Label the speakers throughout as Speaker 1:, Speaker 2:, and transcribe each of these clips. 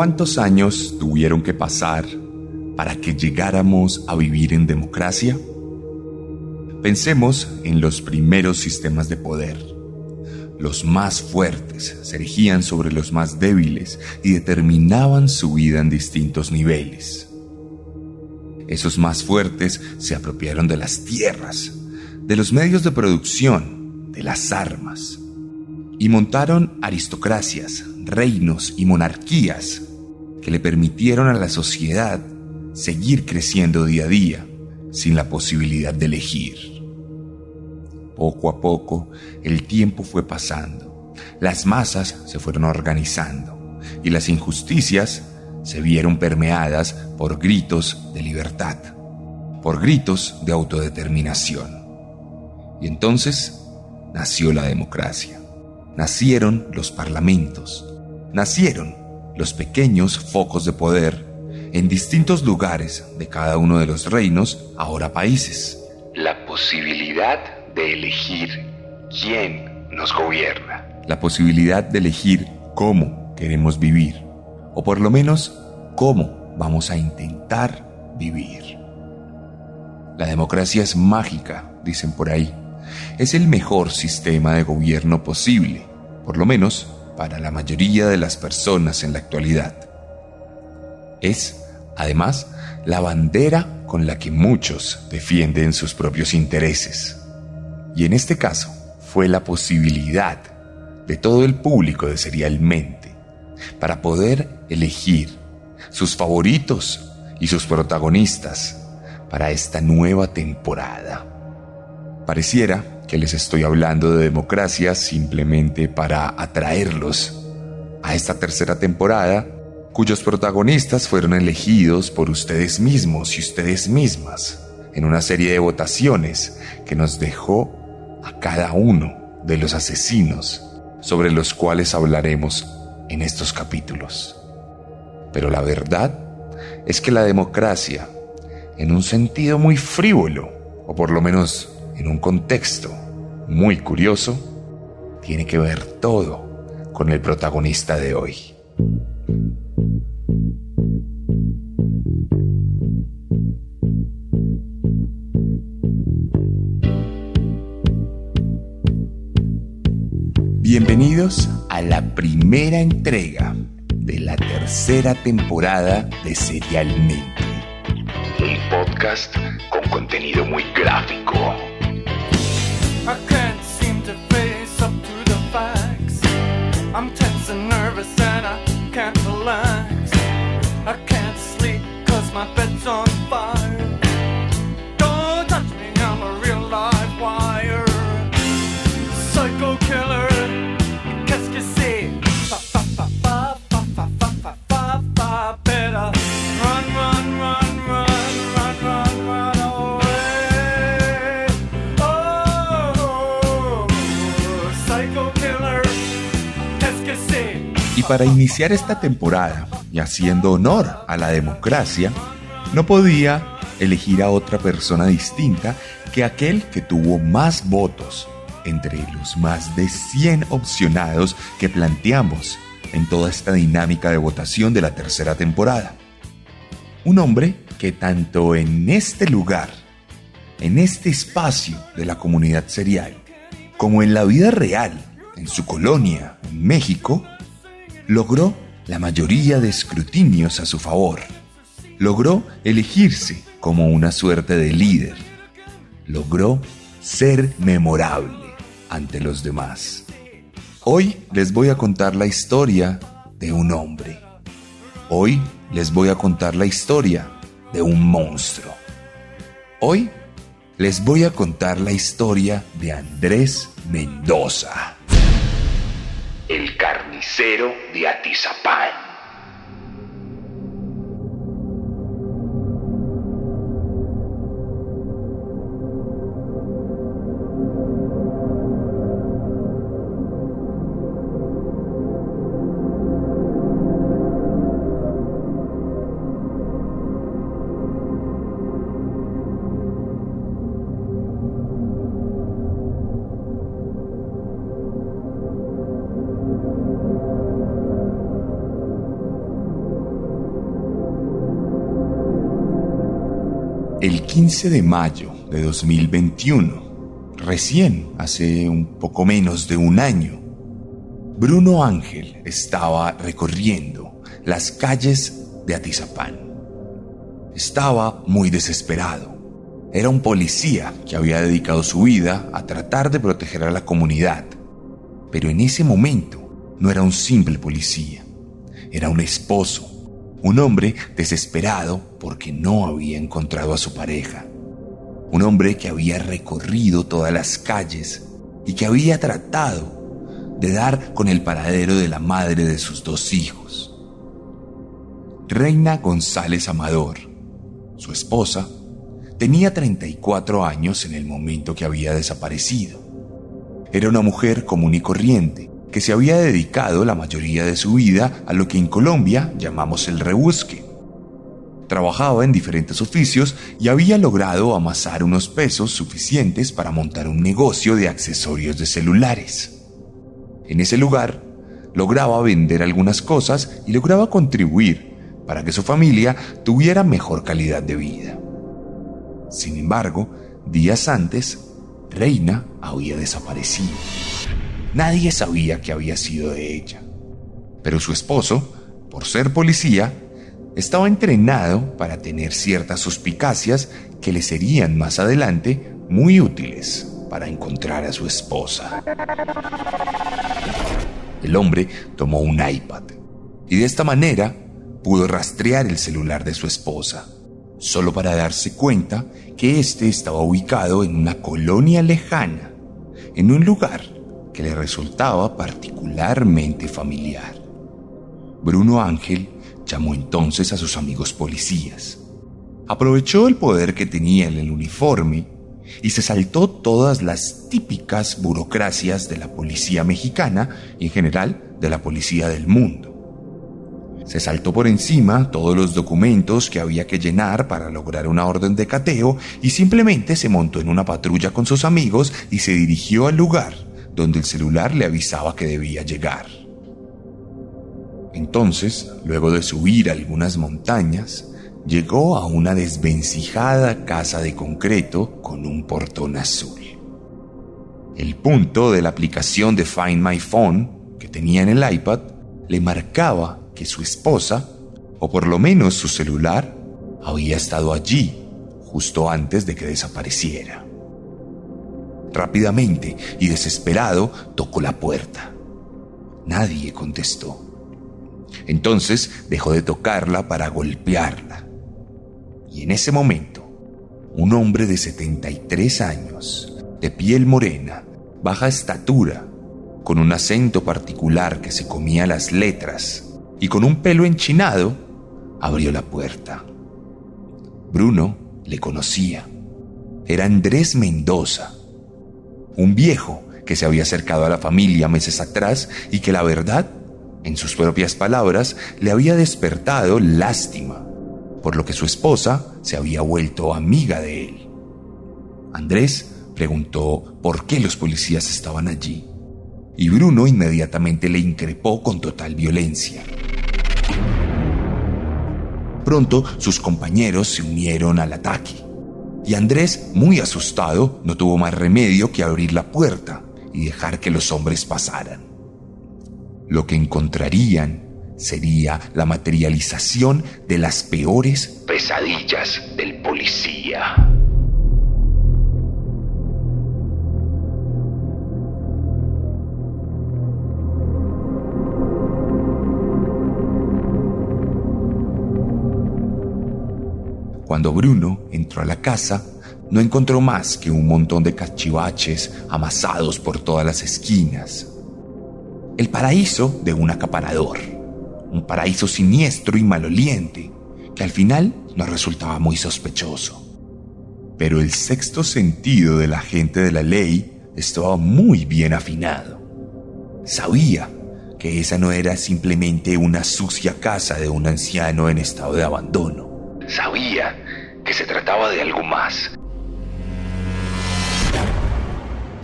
Speaker 1: ¿Cuántos años tuvieron que pasar para que llegáramos a vivir en democracia? Pensemos en los primeros sistemas de poder. Los más fuertes se erigían sobre los más débiles y determinaban su vida en distintos niveles. Esos más fuertes se apropiaron de las tierras, de los medios de producción, de las armas, y montaron aristocracias, reinos y monarquías que le permitieron a la sociedad seguir creciendo día a día sin la posibilidad de elegir. Poco a poco el tiempo fue pasando, las masas se fueron organizando y las injusticias se vieron permeadas por gritos de libertad, por gritos de autodeterminación. Y entonces nació la democracia nacieron los parlamentos, nacieron los pequeños focos de poder en distintos lugares de cada uno de los reinos, ahora países. La posibilidad de elegir quién nos gobierna. La posibilidad de elegir cómo queremos vivir, o por lo menos cómo vamos a intentar vivir. La democracia es mágica, dicen por ahí. Es el mejor sistema de gobierno posible por lo menos para la mayoría de las personas en la actualidad. Es, además, la bandera con la que muchos defienden sus propios intereses. Y en este caso fue la posibilidad de todo el público de Serialmente para poder elegir sus favoritos y sus protagonistas para esta nueva temporada. Pareciera que les estoy hablando de democracia simplemente para atraerlos a esta tercera temporada cuyos protagonistas fueron elegidos por ustedes mismos y ustedes mismas en una serie de votaciones que nos dejó a cada uno de los asesinos sobre los cuales hablaremos en estos capítulos. Pero la verdad es que la democracia, en un sentido muy frívolo, o por lo menos en un contexto muy curioso, tiene que ver todo con el protagonista de hoy. Bienvenidos a la primera entrega de la tercera temporada de Serialmente, el podcast con contenido muy gráfico
Speaker 2: I can't seem to face up to the facts. I'm tense and nervous and I can't relax. I can't sleep cause my bed's on
Speaker 1: para iniciar esta temporada, y haciendo honor a la democracia, no podía elegir a otra persona distinta que aquel que tuvo más votos entre los más de 100 opcionados que planteamos en toda esta dinámica de votación de la tercera temporada. Un hombre que tanto en este lugar, en este espacio de la comunidad serial, como en la vida real, en su colonia, en México, logró la mayoría de escrutinios a su favor. Logró elegirse como una suerte de líder. Logró ser memorable ante los demás. Hoy les voy a contar la historia de un hombre. Hoy les voy a contar la historia de un monstruo. Hoy les voy a contar la historia de Andrés Mendoza. Carnicero de Atizapán. 15 de mayo de 2021, recién hace un poco menos de un año, Bruno Ángel estaba recorriendo las calles de Atizapán. Estaba muy desesperado. Era un policía que había dedicado su vida a tratar de proteger a la comunidad. Pero en ese momento no era un simple policía, era un esposo, un hombre desesperado porque no había encontrado a su pareja. Un hombre que había recorrido todas las calles y que había tratado de dar con el paradero de la madre de sus dos hijos. Reina González Amador, su esposa, tenía 34 años en el momento que había desaparecido. Era una mujer común y corriente, que se había dedicado la mayoría de su vida a lo que en Colombia llamamos el rebusque. Trabajaba en diferentes oficios y había logrado amasar unos pesos suficientes para montar un negocio de accesorios de celulares. En ese lugar, lograba vender algunas cosas y lograba contribuir para que su familia tuviera mejor calidad de vida. Sin embargo, días antes, Reina había desaparecido. Nadie sabía que había sido de ella. Pero su esposo, por ser policía, estaba entrenado para tener ciertas suspicacias que le serían más adelante muy útiles para encontrar a su esposa. El hombre tomó un iPad y de esta manera pudo rastrear el celular de su esposa, solo para darse cuenta que éste estaba ubicado en una colonia lejana, en un lugar que le resultaba particularmente familiar. Bruno Ángel llamó entonces a sus amigos policías. Aprovechó el poder que tenía en el uniforme y se saltó todas las típicas burocracias de la policía mexicana y en general de la policía del mundo. Se saltó por encima todos los documentos que había que llenar para lograr una orden de cateo y simplemente se montó en una patrulla con sus amigos y se dirigió al lugar donde el celular le avisaba que debía llegar. Entonces, luego de subir algunas montañas, llegó a una desvencijada casa de concreto con un portón azul. El punto de la aplicación de Find My Phone que tenía en el iPad le marcaba que su esposa, o por lo menos su celular, había estado allí justo antes de que desapareciera. Rápidamente y desesperado tocó la puerta. Nadie contestó. Entonces dejó de tocarla para golpearla. Y en ese momento, un hombre de 73 años, de piel morena, baja estatura, con un acento particular que se comía las letras y con un pelo enchinado, abrió la puerta. Bruno le conocía. Era Andrés Mendoza, un viejo que se había acercado a la familia meses atrás y que la verdad, en sus propias palabras, le había despertado lástima, por lo que su esposa se había vuelto amiga de él. Andrés preguntó por qué los policías estaban allí y Bruno inmediatamente le increpó con total violencia. Pronto sus compañeros se unieron al ataque y Andrés, muy asustado, no tuvo más remedio que abrir la puerta y dejar que los hombres pasaran. Lo que encontrarían sería la materialización de las peores pesadillas del policía. Cuando Bruno entró a la casa, no encontró más que un montón de cachivaches amasados por todas las esquinas. El paraíso de un acaparador, un paraíso siniestro y maloliente, que al final nos resultaba muy sospechoso. Pero el sexto sentido de la gente de la ley estaba muy bien afinado. Sabía que esa no era simplemente una sucia casa de un anciano en estado de abandono. Sabía que se trataba de algo más.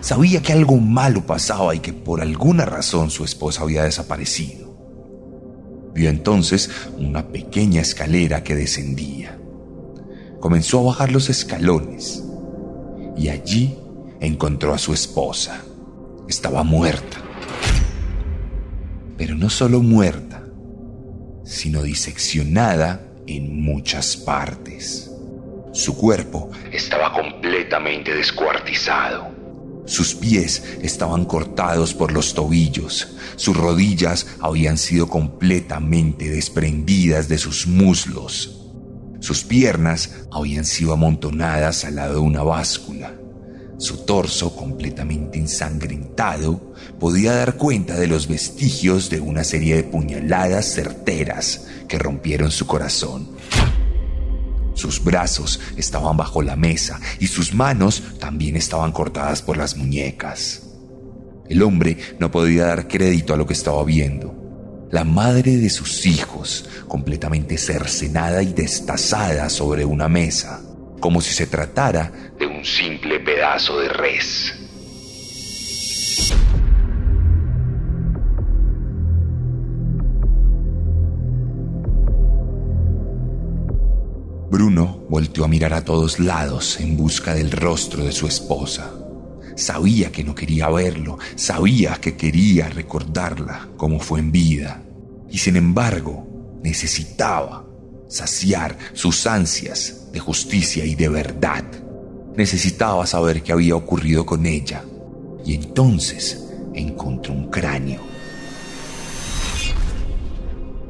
Speaker 1: Sabía que algo malo pasaba y que por alguna razón su esposa había desaparecido. Vio entonces una pequeña escalera que descendía. Comenzó a bajar los escalones y allí encontró a su esposa. Estaba muerta. Pero no solo muerta, sino diseccionada en muchas partes. Su cuerpo estaba completamente descuartizado. Sus pies estaban cortados por los tobillos, sus rodillas habían sido completamente desprendidas de sus muslos, sus piernas habían sido amontonadas al lado de una báscula, su torso completamente ensangrentado podía dar cuenta de los vestigios de una serie de puñaladas certeras que rompieron su corazón. Sus brazos estaban bajo la mesa y sus manos también estaban cortadas por las muñecas. El hombre no podía dar crédito a lo que estaba viendo. La madre de sus hijos, completamente cercenada y destazada sobre una mesa, como si se tratara de un simple pedazo de res. Bruno volteó a mirar a todos lados en busca del rostro de su esposa. Sabía que no quería verlo, sabía que quería recordarla como fue en vida, y sin embargo necesitaba saciar sus ansias de justicia y de verdad. Necesitaba saber qué había ocurrido con ella, y entonces encontró un cráneo.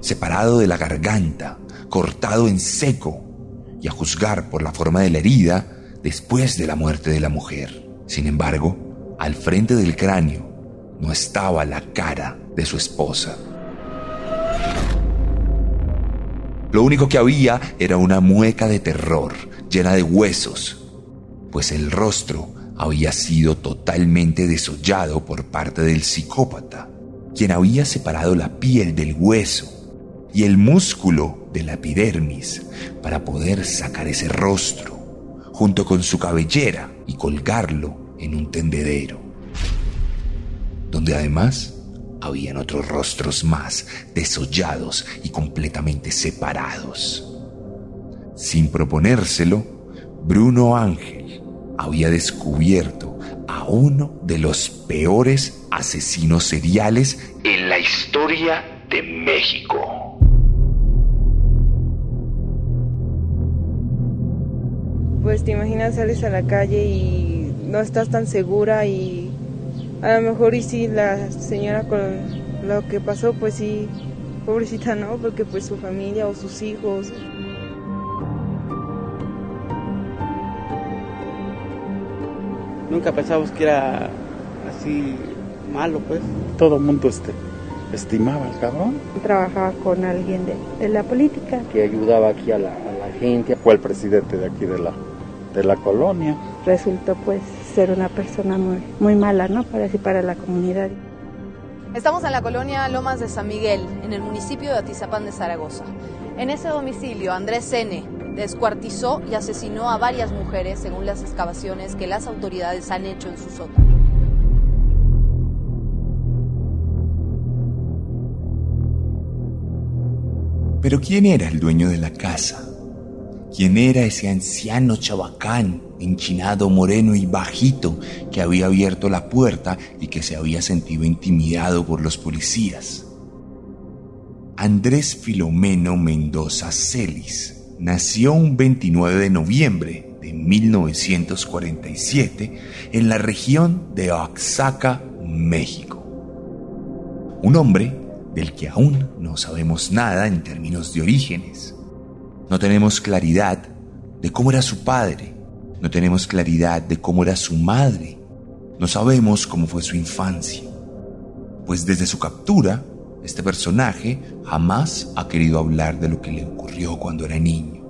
Speaker 1: Separado de la garganta, cortado en seco, y a juzgar por la forma de la herida después de la muerte de la mujer. Sin embargo, al frente del cráneo no estaba la cara de su esposa. Lo único que había era una mueca de terror, llena de huesos, pues el rostro había sido totalmente desollado por parte del psicópata, quien había separado la piel del hueso y el músculo de la epidermis para poder sacar ese rostro, junto con su cabellera y colgarlo en un tendedero, donde además habían otros rostros más desollados y completamente separados. Sin proponérselo, Bruno Ángel había descubierto a uno de los peores asesinos seriales en la historia de México.
Speaker 3: pues te imaginas sales a la calle y no estás tan segura y a lo mejor y sí la señora con lo que pasó pues sí pobrecita no porque pues su familia o sus hijos.
Speaker 4: Nunca pensamos que era así malo pues. Todo el mundo este estimaba al cabrón.
Speaker 5: Trabajaba con alguien de, de la política.
Speaker 4: Que ayudaba aquí a la, a la gente. Fue el presidente de aquí de la de la colonia.
Speaker 5: Resultó pues ser una persona muy, muy mala, ¿no? Para así para la comunidad.
Speaker 6: Estamos en la colonia Lomas de San Miguel, en el municipio de Atizapán de Zaragoza. En ese domicilio, Andrés N. descuartizó y asesinó a varias mujeres según las excavaciones que las autoridades han hecho en su sótano.
Speaker 1: Pero ¿quién era el dueño de la casa? ¿Quién era ese anciano chabacán, enchinado, moreno y bajito, que había abierto la puerta y que se había sentido intimidado por los policías? Andrés Filomeno Mendoza Celis nació un 29 de noviembre de 1947 en la región de Oaxaca, México. Un hombre del que aún no sabemos nada en términos de orígenes no tenemos claridad de cómo era su padre, no tenemos claridad de cómo era su madre, no sabemos cómo fue su infancia, pues desde su captura, este personaje jamás ha querido hablar de lo que le ocurrió cuando era niño.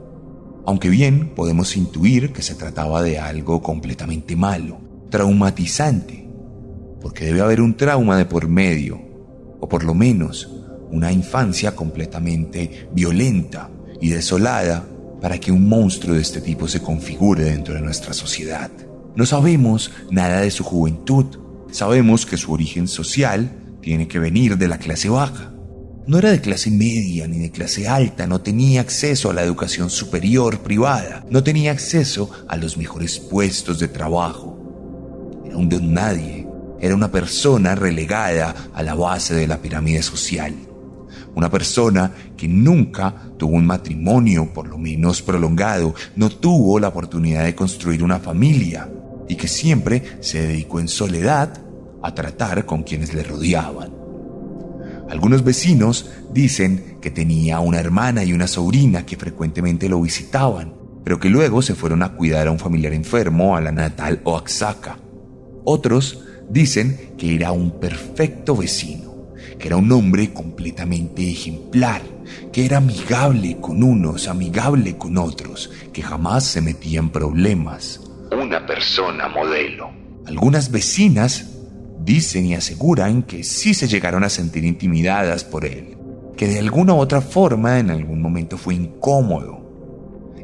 Speaker 1: Aunque bien podemos intuir que se trataba de algo completamente malo, traumatizante, porque debe haber un trauma de por medio, o por lo menos una infancia completamente violenta y desolada para que un monstruo de este tipo se configure dentro de nuestra sociedad. No sabemos nada de su juventud, sabemos que su origen social tiene que venir de la clase baja. No era de clase media ni de clase alta, no tenía acceso a la educación superior privada, no tenía acceso a los mejores puestos de trabajo. Era un don nadie, era una persona relegada a la base de la pirámide social. Una persona que nunca tuvo un matrimonio, por lo menos prolongado, no tuvo la oportunidad de construir una familia y que siempre se dedicó en soledad a tratar con quienes le rodeaban. Algunos vecinos dicen que tenía una hermana y una sobrina que frecuentemente lo visitaban, pero que luego se fueron a cuidar a un familiar enfermo a la natal Oaxaca. Otros dicen que era un perfecto vecino que era un hombre completamente ejemplar, que era amigable con unos, amigable con otros, que jamás se metía en problemas. Una persona modelo. Algunas vecinas dicen y aseguran que sí se llegaron a sentir intimidadas por él, que de alguna u otra forma en algún momento fue incómodo.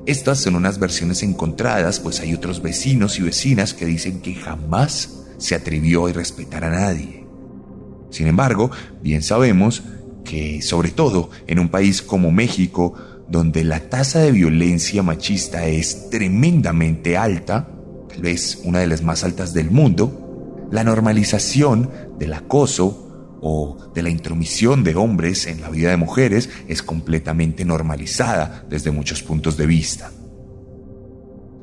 Speaker 1: Estas son unas versiones encontradas, pues hay otros vecinos y vecinas que dicen que jamás se atrevió a respetar a nadie sin embargo, bien sabemos que, sobre todo en un país como México, donde la tasa de violencia machista es tremendamente alta, tal vez una de las más altas del mundo, la normalización del acoso o de la intromisión de hombres en la vida de mujeres es completamente normalizada desde muchos puntos de vista.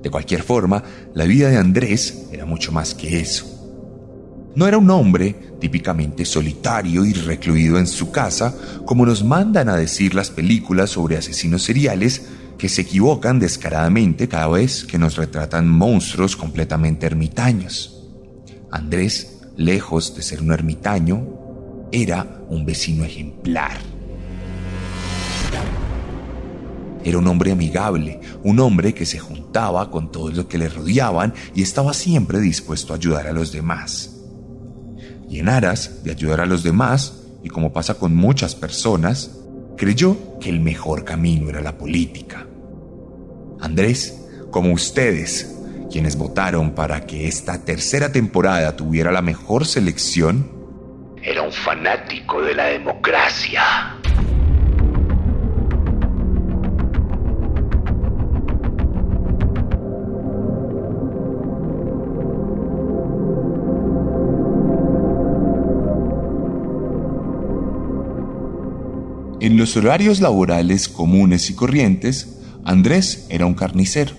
Speaker 1: De cualquier forma, la vida de Andrés era mucho más que eso. No era un hombre típicamente solitario y recluido en su casa, como nos mandan a decir las películas sobre asesinos seriales que se equivocan descaradamente cada vez que nos retratan monstruos completamente ermitaños. Andrés, lejos de ser un ermitaño, era un vecino ejemplar. Era un hombre amigable, un hombre que se juntaba con todos los que le rodeaban y estaba siempre dispuesto a ayudar a los demás y en aras de ayudar a los demás, y como pasa con muchas personas, creyó que el mejor camino era la política. Andrés, como ustedes, quienes votaron para que esta tercera temporada tuviera la mejor selección, era un fanático de la democracia. Los horarios laborales comunes y corrientes, Andrés era un carnicero.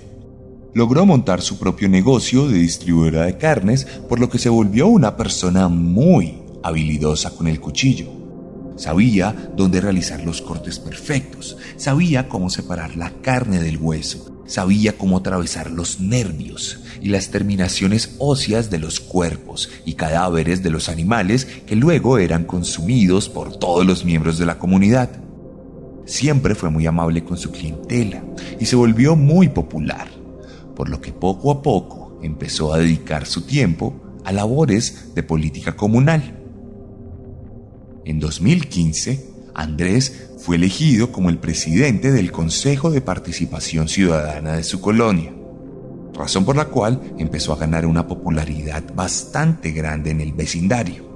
Speaker 1: Logró montar su propio negocio de distribuidora de carnes, por lo que se volvió una persona muy habilidosa con el cuchillo. Sabía dónde realizar los cortes perfectos, sabía cómo separar la carne del hueso, sabía cómo atravesar los nervios y las terminaciones óseas de los cuerpos y cadáveres de los animales que luego eran consumidos por todos los miembros de la comunidad. Siempre fue muy amable con su clientela y se volvió muy popular, por lo que poco a poco empezó a dedicar su tiempo a labores de política comunal. En 2015, Andrés fue elegido como el presidente del Consejo de Participación Ciudadana de su colonia, razón por la cual empezó a ganar una popularidad bastante grande en el vecindario.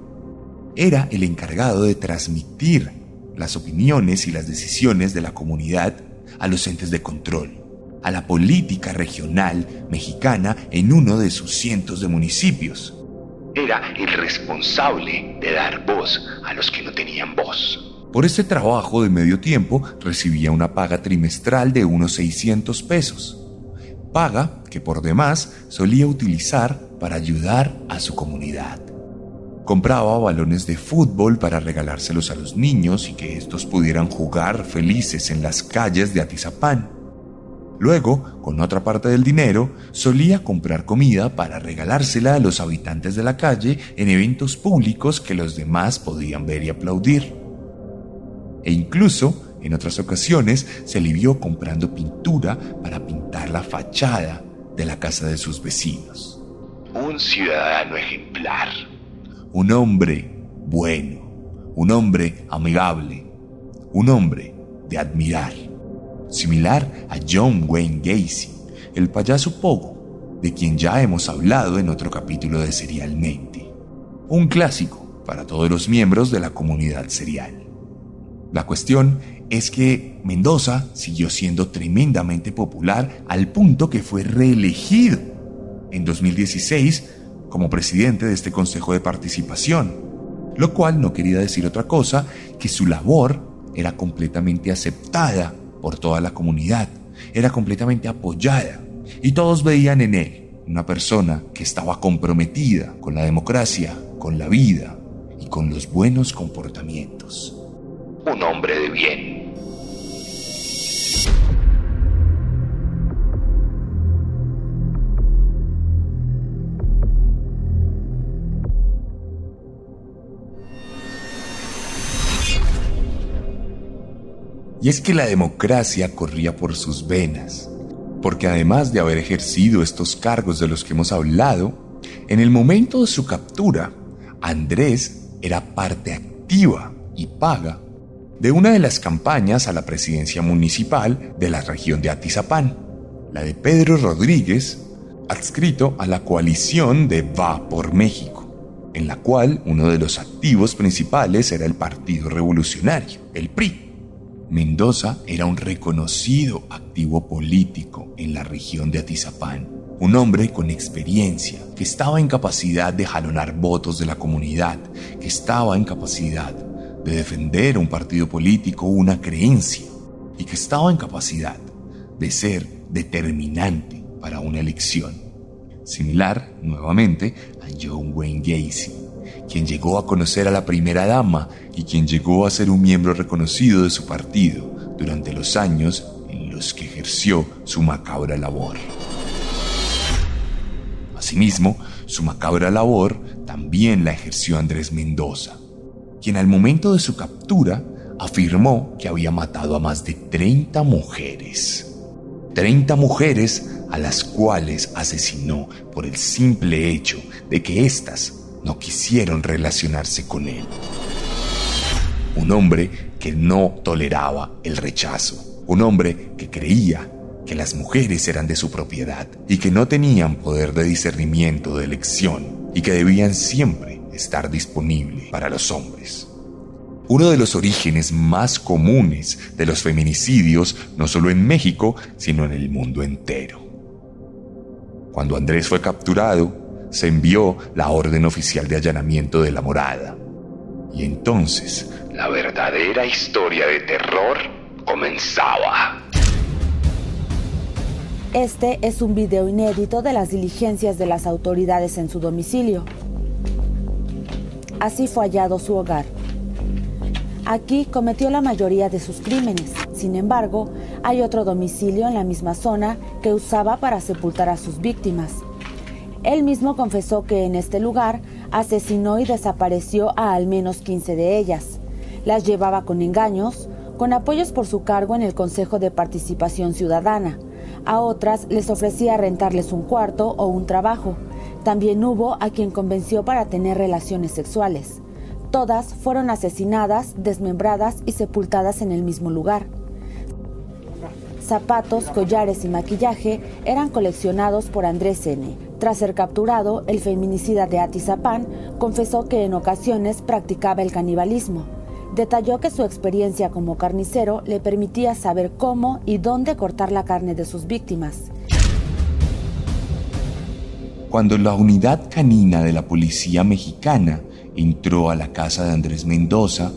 Speaker 1: Era el encargado de transmitir las opiniones y las decisiones de la comunidad a los entes de control, a la política regional mexicana en uno de sus cientos de municipios, era el responsable de dar voz a los que no tenían voz. Por este trabajo de medio tiempo recibía una paga trimestral de unos 600 pesos, paga que por demás solía utilizar para ayudar a su comunidad. Compraba balones de fútbol para regalárselos a los niños y que estos pudieran jugar felices en las calles de Atizapán. Luego, con otra parte del dinero, solía comprar comida para regalársela a los habitantes de la calle en eventos públicos que los demás podían ver y aplaudir. E incluso, en otras ocasiones, se le vio comprando pintura para pintar la fachada de la casa de sus vecinos.
Speaker 7: Un ciudadano ejemplar.
Speaker 1: Un hombre bueno, un hombre amigable, un hombre de admirar, similar a John Wayne Gacy, el payaso Pogo, de quien ya hemos hablado en otro capítulo de Serialmente. Un clásico para todos los miembros de la comunidad serial. La cuestión es que Mendoza siguió siendo tremendamente popular al punto que fue reelegido en 2016 como presidente de este Consejo de Participación, lo cual no quería decir otra cosa que su labor era completamente aceptada por toda la comunidad, era completamente apoyada y todos veían en él una persona que estaba comprometida con la democracia, con la vida y con los buenos comportamientos.
Speaker 7: Un hombre de bien.
Speaker 1: Y es que la democracia corría por sus venas, porque además de haber ejercido estos cargos de los que hemos hablado, en el momento de su captura, Andrés era parte activa y paga de una de las campañas a la presidencia municipal de la región de Atizapán, la de Pedro Rodríguez, adscrito a la coalición de Va por México, en la cual uno de los activos principales era el Partido Revolucionario, el PRI. Mendoza era un reconocido activo político en la región de Atizapán, un hombre con experiencia, que estaba en capacidad de jalonar votos de la comunidad, que estaba en capacidad de defender un partido político, una creencia, y que estaba en capacidad de ser determinante para una elección. Similar, nuevamente, a John Wayne Gacy quien llegó a conocer a la primera dama y quien llegó a ser un miembro reconocido de su partido durante los años en los que ejerció su macabra labor. Asimismo, su macabra labor también la ejerció Andrés Mendoza, quien al momento de su captura afirmó que había matado a más de 30 mujeres. 30 mujeres a las cuales asesinó por el simple hecho de que éstas no quisieron relacionarse con él. Un hombre que no toleraba el rechazo. Un hombre que creía que las mujeres eran de su propiedad y que no tenían poder de discernimiento de elección y que debían siempre estar disponible para los hombres. Uno de los orígenes más comunes de los feminicidios, no solo en México, sino en el mundo entero. Cuando Andrés fue capturado, se envió la orden oficial de allanamiento de la morada. Y entonces
Speaker 7: la verdadera historia de terror comenzaba.
Speaker 8: Este es un video inédito de las diligencias de las autoridades en su domicilio. Así fue hallado su hogar. Aquí cometió la mayoría de sus crímenes. Sin embargo, hay otro domicilio en la misma zona que usaba para sepultar a sus víctimas. Él mismo confesó que en este lugar asesinó y desapareció a al menos 15 de ellas. Las llevaba con engaños, con apoyos por su cargo en el Consejo de Participación Ciudadana. A otras les ofrecía rentarles un cuarto o un trabajo. También hubo a quien convenció para tener relaciones sexuales. Todas fueron asesinadas, desmembradas y sepultadas en el mismo lugar. Zapatos, collares y maquillaje eran coleccionados por Andrés N., tras ser capturado, el feminicida de Atizapán confesó que en ocasiones practicaba el canibalismo. Detalló que su experiencia como carnicero le permitía saber cómo y dónde cortar la carne de sus víctimas.
Speaker 1: Cuando la unidad canina de la policía mexicana entró a la casa de Andrés Mendoza,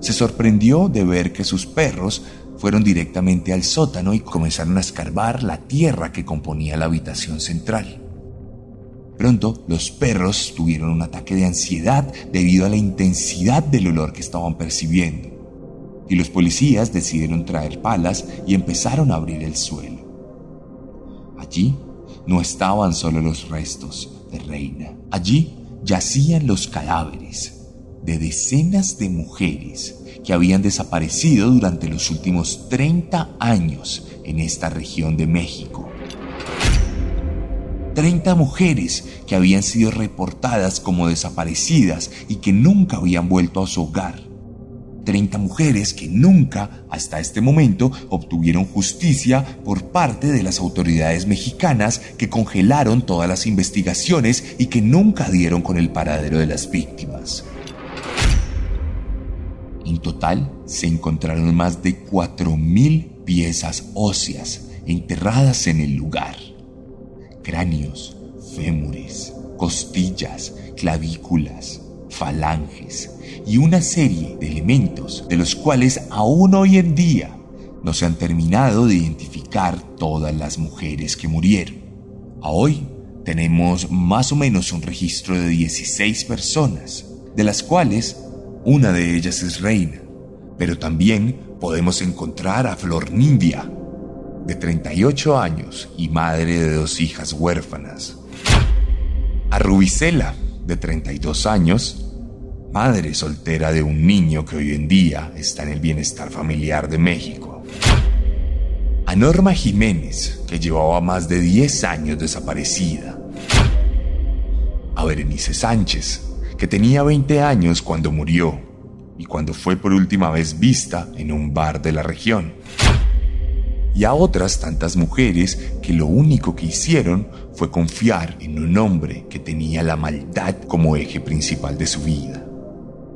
Speaker 1: se sorprendió de ver que sus perros fueron directamente al sótano y comenzaron a escarbar la tierra que componía la habitación central. Pronto los perros tuvieron un ataque de ansiedad debido a la intensidad del olor que estaban percibiendo. y los policías decidieron traer palas y empezaron a abrir el suelo. Allí no estaban solo los restos de Reina, allí yacían los cadáveres de decenas de mujeres que habían desaparecido durante los últimos 30 años en esta región de México. 30 mujeres que habían sido reportadas como desaparecidas y que nunca habían vuelto a su hogar. 30 mujeres que nunca, hasta este momento, obtuvieron justicia por parte de las autoridades mexicanas que congelaron todas las investigaciones y que nunca dieron con el paradero de las víctimas. En total, se encontraron más de 4.000 piezas óseas enterradas en el lugar. Cráneos, fémures, costillas, clavículas, falanges y una serie de elementos de los cuales aún hoy en día no se han terminado de identificar todas las mujeres que murieron. A hoy tenemos más o menos un registro de 16 personas, de las cuales una de ellas es reina, pero también podemos encontrar a Flor Nindia, de 38 años y madre de dos hijas huérfanas. A Rubicela, de 32 años, madre soltera de un niño que hoy en día está en el bienestar familiar de México. A Norma Jiménez, que llevaba más de 10 años desaparecida. A Berenice Sánchez, que tenía 20 años cuando murió y cuando fue por última vez vista en un bar de la región. Y a otras tantas mujeres que lo único que hicieron fue confiar en un hombre que tenía la maldad como eje principal de su vida.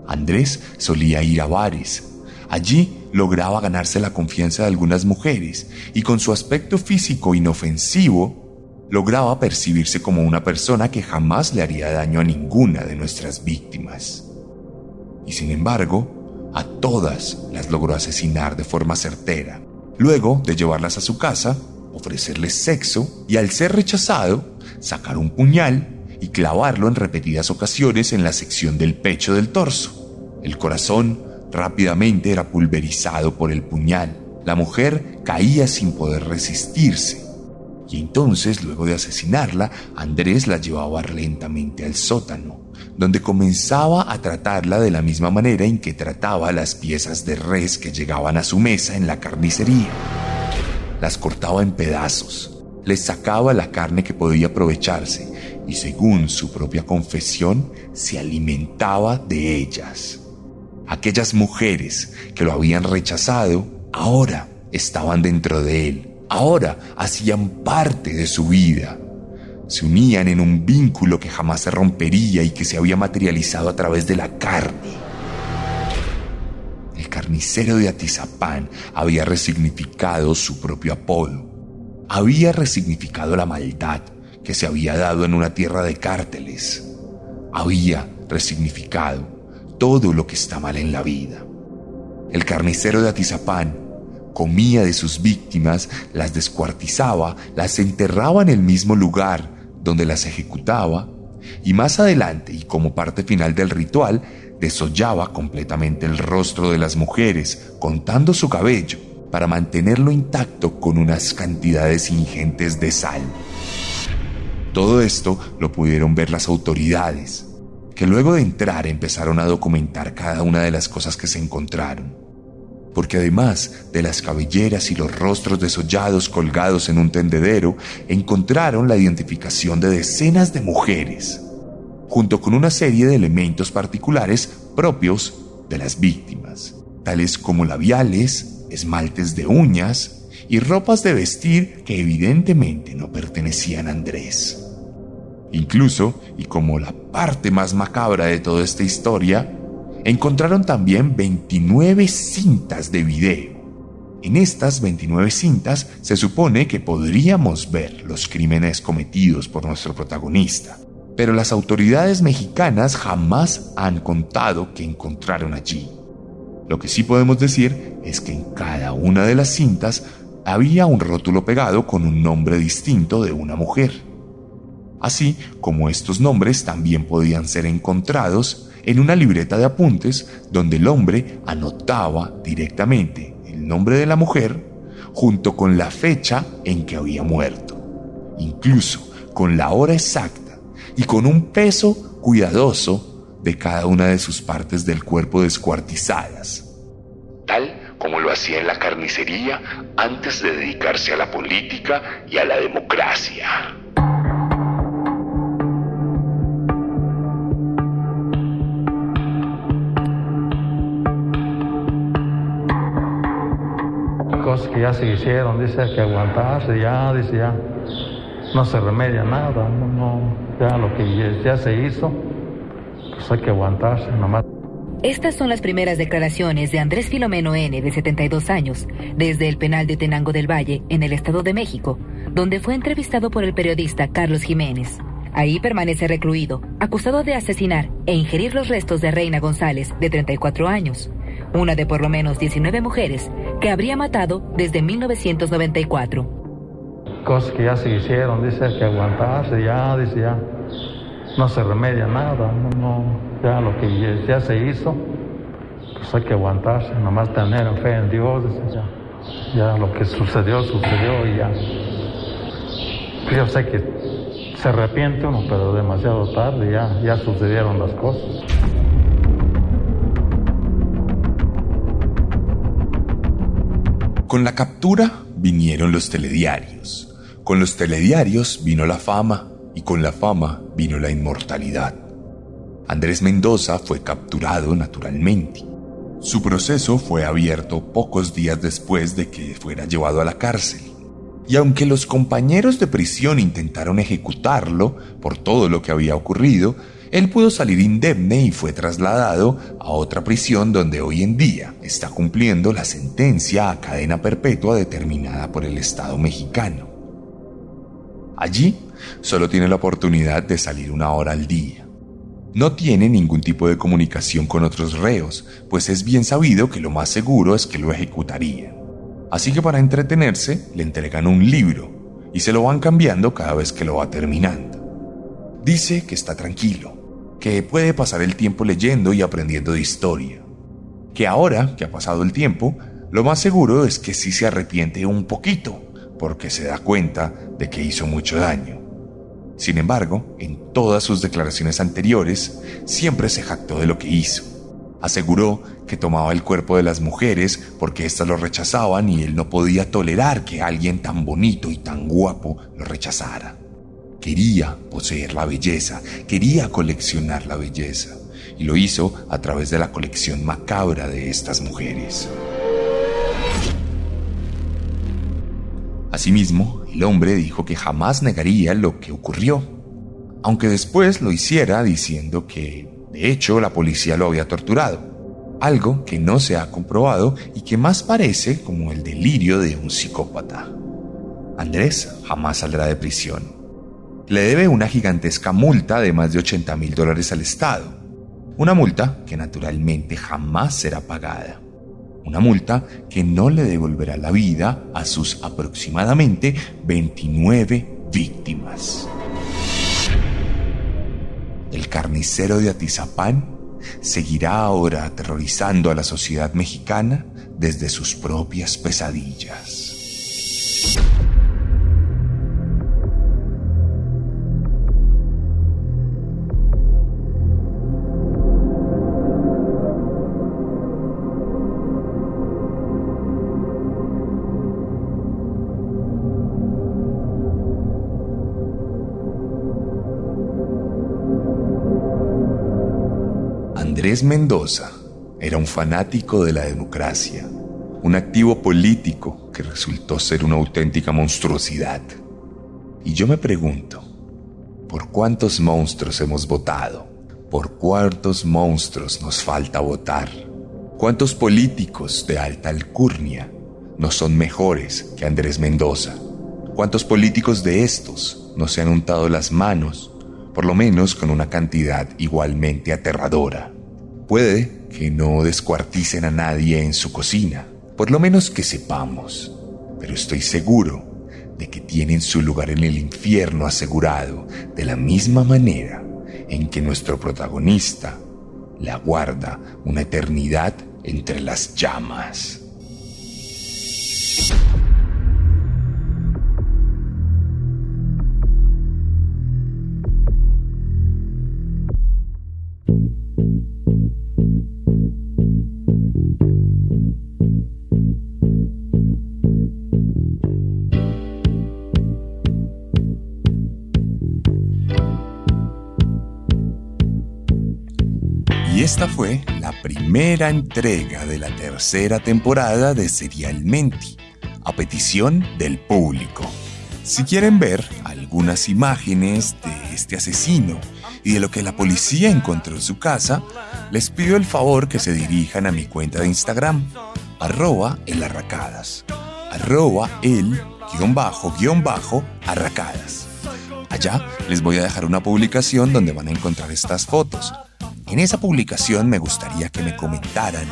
Speaker 1: Andrés solía ir a bares. Allí lograba ganarse la confianza de algunas mujeres y con su aspecto físico inofensivo lograba percibirse como una persona que jamás le haría daño a ninguna de nuestras víctimas. Y sin embargo, a todas las logró asesinar de forma certera, luego de llevarlas a su casa, ofrecerles sexo y al ser rechazado, sacar un puñal y clavarlo en repetidas ocasiones en la sección del pecho del torso. El corazón rápidamente era pulverizado por el puñal. La mujer caía sin poder resistirse y entonces, luego de asesinarla, Andrés la llevaba lentamente al sótano, donde comenzaba a tratarla de la misma manera en que trataba las piezas de res que llegaban a su mesa en la carnicería. Las cortaba en pedazos, les sacaba la carne que podía aprovecharse y según su propia confesión, se alimentaba de ellas. Aquellas mujeres que lo habían rechazado ahora estaban dentro de él ahora hacían parte de su vida. Se unían en un vínculo que jamás se rompería y que se había materializado a través de la carne. El carnicero de Atizapán había resignificado su propio apodo. Había resignificado la maldad que se había dado en una tierra de cárteles. Había resignificado todo lo que está mal en la vida. El carnicero de Atizapán comía de sus víctimas, las descuartizaba, las enterraba en el mismo lugar donde las ejecutaba y más adelante y como parte final del ritual, desollaba completamente el rostro de las mujeres, contando su cabello, para mantenerlo intacto con unas cantidades ingentes de sal. Todo esto lo pudieron ver las autoridades, que luego de entrar empezaron a documentar cada una de las cosas que se encontraron porque además de las cabelleras y los rostros desollados colgados en un tendedero, encontraron la identificación de decenas de mujeres, junto con una serie de elementos particulares propios de las víctimas, tales como labiales, esmaltes de uñas y ropas de vestir que evidentemente no pertenecían a Andrés. Incluso, y como la parte más macabra de toda esta historia, encontraron también 29 cintas de video. En estas 29 cintas se supone que podríamos ver los crímenes cometidos por nuestro protagonista, pero las autoridades mexicanas jamás han contado que encontraron allí. Lo que sí podemos decir es que en cada una de las cintas había un rótulo pegado con un nombre distinto de una mujer. Así como estos nombres también podían ser encontrados en una libreta de apuntes donde el hombre anotaba directamente el nombre de la mujer junto con la fecha en que había muerto, incluso con la hora exacta y con un peso cuidadoso de cada una de sus partes del cuerpo descuartizadas.
Speaker 7: Tal como lo hacía en la carnicería antes de dedicarse a la política y a la democracia.
Speaker 9: Cosas que ya se hicieron, dice, hay que aguantarse, ya, dice, ya, no se remedia nada, no, no, ya lo que ya se hizo, pues hay que aguantarse nomás.
Speaker 10: Estas son las primeras declaraciones de Andrés Filomeno N., de 72 años, desde el penal de Tenango del Valle, en el Estado de México, donde fue entrevistado por el periodista Carlos Jiménez. Ahí permanece recluido, acusado de asesinar e ingerir los restos de Reina González, de 34 años, una de por lo menos 19 mujeres que habría matado desde 1994.
Speaker 9: Cosas que ya se hicieron, dice, hay que aguantarse, ya, dice, ya, no se remedia nada, no, no ya lo que ya se hizo, pues hay que aguantarse, nomás tener fe en Dios, ya, ya lo que sucedió, sucedió y ya. Yo sé que se arrepiente uno, pero demasiado tarde, ya, ya sucedieron las cosas.
Speaker 1: Con la captura vinieron los telediarios. Con los telediarios vino la fama y con la fama vino la inmortalidad. Andrés Mendoza fue capturado naturalmente. Su proceso fue abierto pocos días después de que fuera llevado a la cárcel. Y aunque los compañeros de prisión intentaron ejecutarlo por todo lo que había ocurrido, él pudo salir indemne y fue trasladado a otra prisión donde hoy en día está cumpliendo la sentencia a cadena perpetua determinada por el Estado mexicano. Allí solo tiene la oportunidad de salir una hora al día. No tiene ningún tipo de comunicación con otros reos, pues es bien sabido que lo más seguro es que lo ejecutarían. Así que para entretenerse le entregan un libro y se lo van cambiando cada vez que lo va terminando. Dice que está tranquilo, que puede pasar el tiempo leyendo y aprendiendo de historia, que ahora que ha pasado el tiempo, lo más seguro es que sí se arrepiente un poquito, porque se da cuenta de que hizo mucho daño. Sin embargo, en todas sus declaraciones anteriores, siempre se jactó de lo que hizo. Aseguró que tomaba el cuerpo de las mujeres porque éstas lo rechazaban y él no podía tolerar que alguien tan bonito y tan guapo lo rechazara. Quería poseer la belleza, quería coleccionar la belleza, y lo hizo a través de la colección macabra de estas mujeres. Asimismo, el hombre dijo que jamás negaría lo que ocurrió, aunque después lo hiciera diciendo que, de hecho, la policía lo había torturado, algo que no se ha comprobado y que más parece como el delirio de un psicópata. Andrés jamás saldrá de prisión. Le debe una gigantesca multa de más de 80 mil dólares al Estado, una multa que naturalmente jamás será pagada una multa que no le devolverá la vida a sus aproximadamente 29 víctimas. El carnicero de Atizapán seguirá ahora aterrorizando a la sociedad mexicana desde sus propias pesadillas. Andrés Mendoza era un fanático de la democracia, un activo político que resultó ser una auténtica monstruosidad. Y yo me pregunto, ¿por cuántos monstruos hemos votado? ¿Por cuántos monstruos nos falta votar? ¿Cuántos políticos de alta alcurnia no son mejores que Andrés Mendoza? ¿Cuántos políticos de estos no se han untado las manos, por lo menos con una cantidad igualmente aterradora? Puede que no descuarticen a nadie en su cocina, por lo menos que sepamos, pero estoy seguro de que tienen su lugar en el infierno asegurado de la misma manera en que nuestro protagonista le aguarda una eternidad entre las llamas. Y esta fue la primera entrega de la tercera temporada de Serialmente, a petición del público. Si quieren ver algunas imágenes de este asesino y de lo que la policía encontró en su casa, les pido el favor que se dirijan a mi cuenta de Instagram, arroba elarracadas, arroba el guion bajo guion bajo arracadas. Allá les voy a dejar una publicación donde van a encontrar estas fotos. En esa publicación me gustaría que me comentaran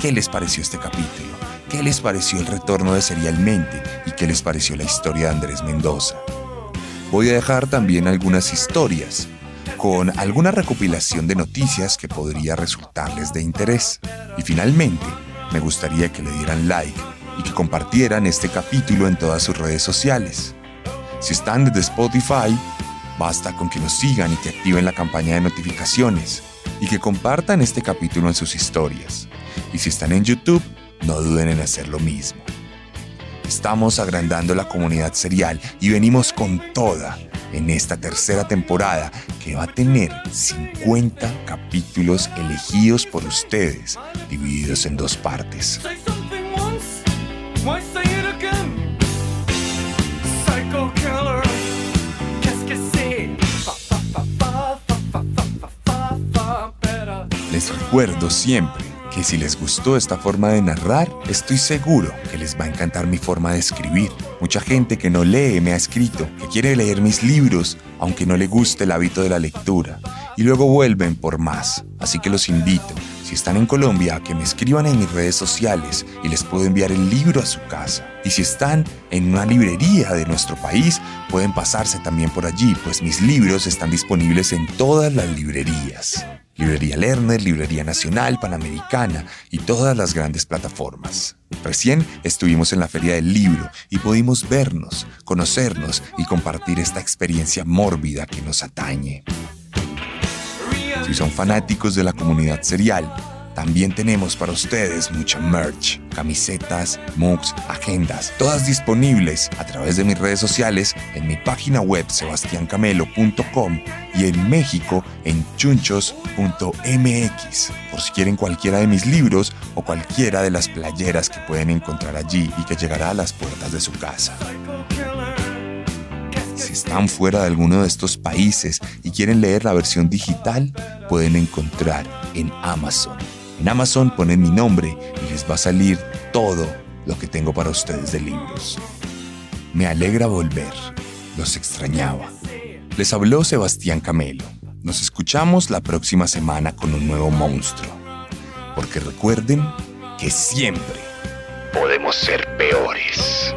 Speaker 1: qué les pareció este capítulo, qué les pareció el retorno de Serialmente y qué les pareció la historia de Andrés Mendoza. Voy a dejar también algunas historias con alguna recopilación de noticias que podría resultarles de interés. Y finalmente, me gustaría que le dieran like y que compartieran este capítulo en todas sus redes sociales. Si están desde Spotify, basta con que nos sigan y que activen la campaña de notificaciones y que compartan este capítulo en sus historias. Y si están en YouTube, no duden en hacer lo mismo. Estamos agrandando la comunidad serial y venimos con toda en esta tercera temporada que va a tener 50 capítulos elegidos por ustedes, divididos en dos partes. Les recuerdo siempre que si les gustó esta forma de narrar, estoy seguro que les va a encantar mi forma de escribir. Mucha gente que no lee me ha escrito, que quiere leer mis libros, aunque no le guste el hábito de la lectura, y luego vuelven por más. Así que los invito, si están en Colombia, a que me escriban en mis redes sociales y les puedo enviar el libro a su casa. Y si están en una librería de nuestro país, pueden pasarse también por allí, pues mis libros están disponibles en todas las librerías. Librería Lerner, Librería Nacional, Panamericana y todas las grandes plataformas. Recién estuvimos en la Feria del Libro y pudimos vernos, conocernos y compartir esta experiencia mórbida que nos atañe. Si son fanáticos de la comunidad serial, también tenemos para ustedes mucha merch, camisetas, mugs, agendas, todas disponibles a través de mis redes sociales, en mi página web sebastiancamelo.com y en México en chunchos.mx, por si quieren cualquiera de mis libros o cualquiera de las playeras que pueden encontrar allí y que llegará a las puertas de su casa. Si están fuera de alguno de estos países y quieren leer la versión digital, pueden encontrar en Amazon. En Amazon ponen mi nombre y les va a salir todo lo que tengo para ustedes de libros. Me alegra volver. Los extrañaba. Les habló Sebastián Camelo. Nos escuchamos la próxima semana con un nuevo monstruo. Porque recuerden que siempre
Speaker 7: Podemos ser peores.